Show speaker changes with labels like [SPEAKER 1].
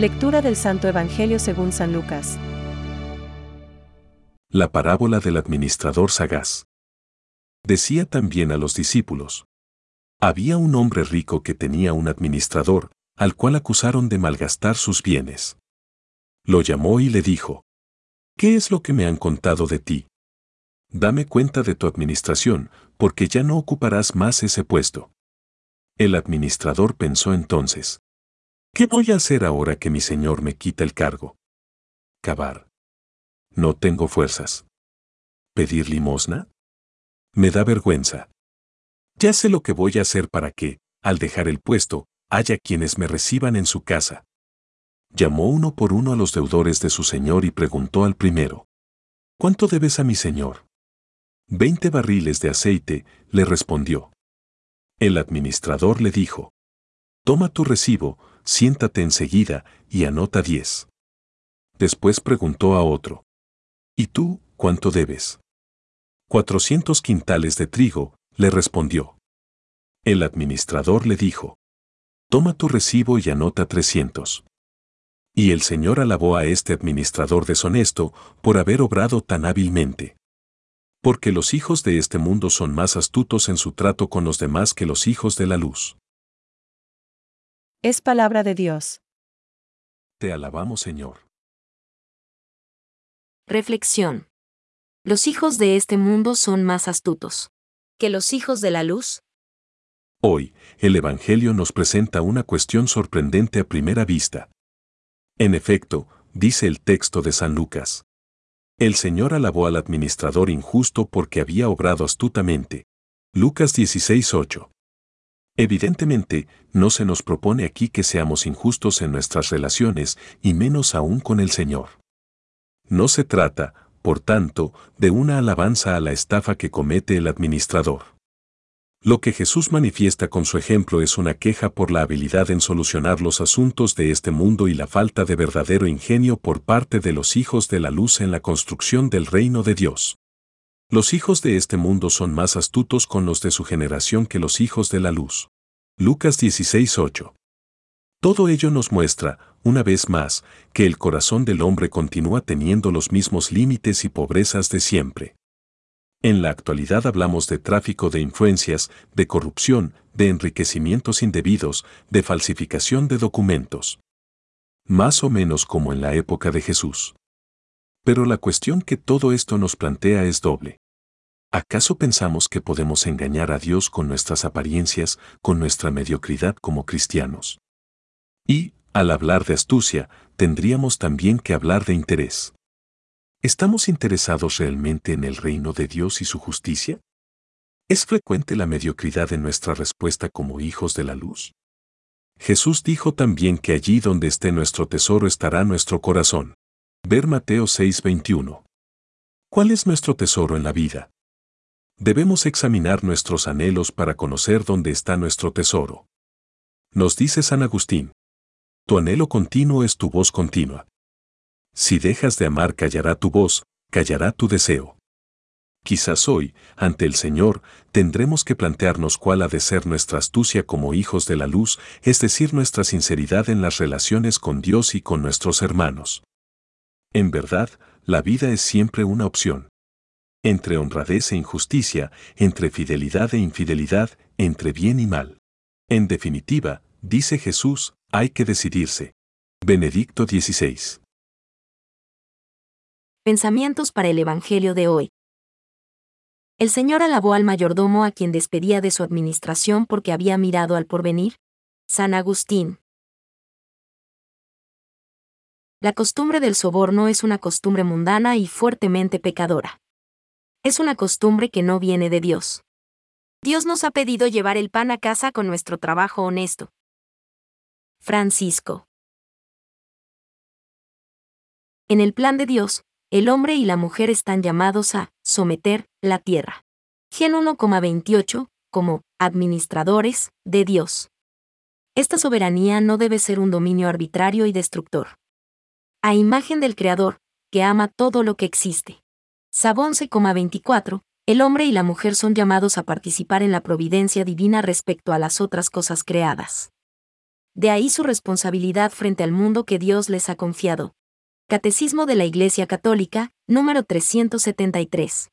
[SPEAKER 1] Lectura del Santo Evangelio según San Lucas.
[SPEAKER 2] La parábola del administrador sagaz. Decía también a los discípulos. Había un hombre rico que tenía un administrador, al cual acusaron de malgastar sus bienes. Lo llamó y le dijo, ¿Qué es lo que me han contado de ti? Dame cuenta de tu administración, porque ya no ocuparás más ese puesto. El administrador pensó entonces, ¿qué voy a hacer ahora que mi señor me quita el cargo? Cavar. No tengo fuerzas. ¿Pedir limosna? Me da vergüenza. Ya sé lo que voy a hacer para que, al dejar el puesto, haya quienes me reciban en su casa. Llamó uno por uno a los deudores de su señor y preguntó al primero. ¿Cuánto debes a mi señor? Veinte barriles de aceite, le respondió. El administrador le dijo. Toma tu recibo, siéntate enseguida y anota diez. Después preguntó a otro. ¿Y tú, cuánto debes? Cuatrocientos quintales de trigo, le respondió. El administrador le dijo. Toma tu recibo y anota trescientos. Y el Señor alabó a este administrador deshonesto por haber obrado tan hábilmente. Porque los hijos de este mundo son más astutos en su trato con los demás que los hijos de la luz.
[SPEAKER 1] Es palabra de Dios.
[SPEAKER 2] Te alabamos, Señor.
[SPEAKER 3] Reflexión. Los hijos de este mundo son más astutos que los hijos de la luz.
[SPEAKER 2] Hoy, el Evangelio nos presenta una cuestión sorprendente a primera vista. En efecto, dice el texto de San Lucas. El Señor alabó al administrador injusto porque había obrado astutamente. Lucas 16:8. Evidentemente, no se nos propone aquí que seamos injustos en nuestras relaciones y menos aún con el Señor. No se trata, por tanto, de una alabanza a la estafa que comete el administrador. Lo que Jesús manifiesta con su ejemplo es una queja por la habilidad en solucionar los asuntos de este mundo y la falta de verdadero ingenio por parte de los hijos de la luz en la construcción del reino de Dios. Los hijos de este mundo son más astutos con los de su generación que los hijos de la luz. Lucas 16:8. Todo ello nos muestra, una vez más, que el corazón del hombre continúa teniendo los mismos límites y pobrezas de siempre. En la actualidad hablamos de tráfico de influencias, de corrupción, de enriquecimientos indebidos, de falsificación de documentos. Más o menos como en la época de Jesús. Pero la cuestión que todo esto nos plantea es doble. ¿Acaso pensamos que podemos engañar a Dios con nuestras apariencias, con nuestra mediocridad como cristianos? Y, al hablar de astucia, tendríamos también que hablar de interés. ¿Estamos interesados realmente en el reino de Dios y su justicia? ¿Es frecuente la mediocridad en nuestra respuesta como hijos de la luz? Jesús dijo también que allí donde esté nuestro tesoro estará nuestro corazón. Ver Mateo 6:21. ¿Cuál es nuestro tesoro en la vida? Debemos examinar nuestros anhelos para conocer dónde está nuestro tesoro. Nos dice San Agustín. Tu anhelo continuo es tu voz continua. Si dejas de amar callará tu voz, callará tu deseo. Quizás hoy, ante el Señor, tendremos que plantearnos cuál ha de ser nuestra astucia como hijos de la luz, es decir, nuestra sinceridad en las relaciones con Dios y con nuestros hermanos. En verdad, la vida es siempre una opción. Entre honradez e injusticia, entre fidelidad e infidelidad, entre bien y mal. En definitiva, dice Jesús, hay que decidirse. Benedicto 16.
[SPEAKER 3] Pensamientos para el Evangelio de hoy. El Señor alabó al mayordomo a quien despedía de su administración porque había mirado al porvenir. San Agustín. La costumbre del soborno es una costumbre mundana y fuertemente pecadora. Es una costumbre que no viene de Dios. Dios nos ha pedido llevar el pan a casa con nuestro trabajo honesto. Francisco. En el plan de Dios, el hombre y la mujer están llamados a someter la tierra. Gen 1,28, como administradores de Dios. Esta soberanía no debe ser un dominio arbitrario y destructor. A imagen del Creador, que ama todo lo que existe. Sab 11,24, el hombre y la mujer son llamados a participar en la providencia divina respecto a las otras cosas creadas. de ahí su responsabilidad frente al mundo que Dios les ha confiado. Catecismo de la Iglesia Católica, número 373.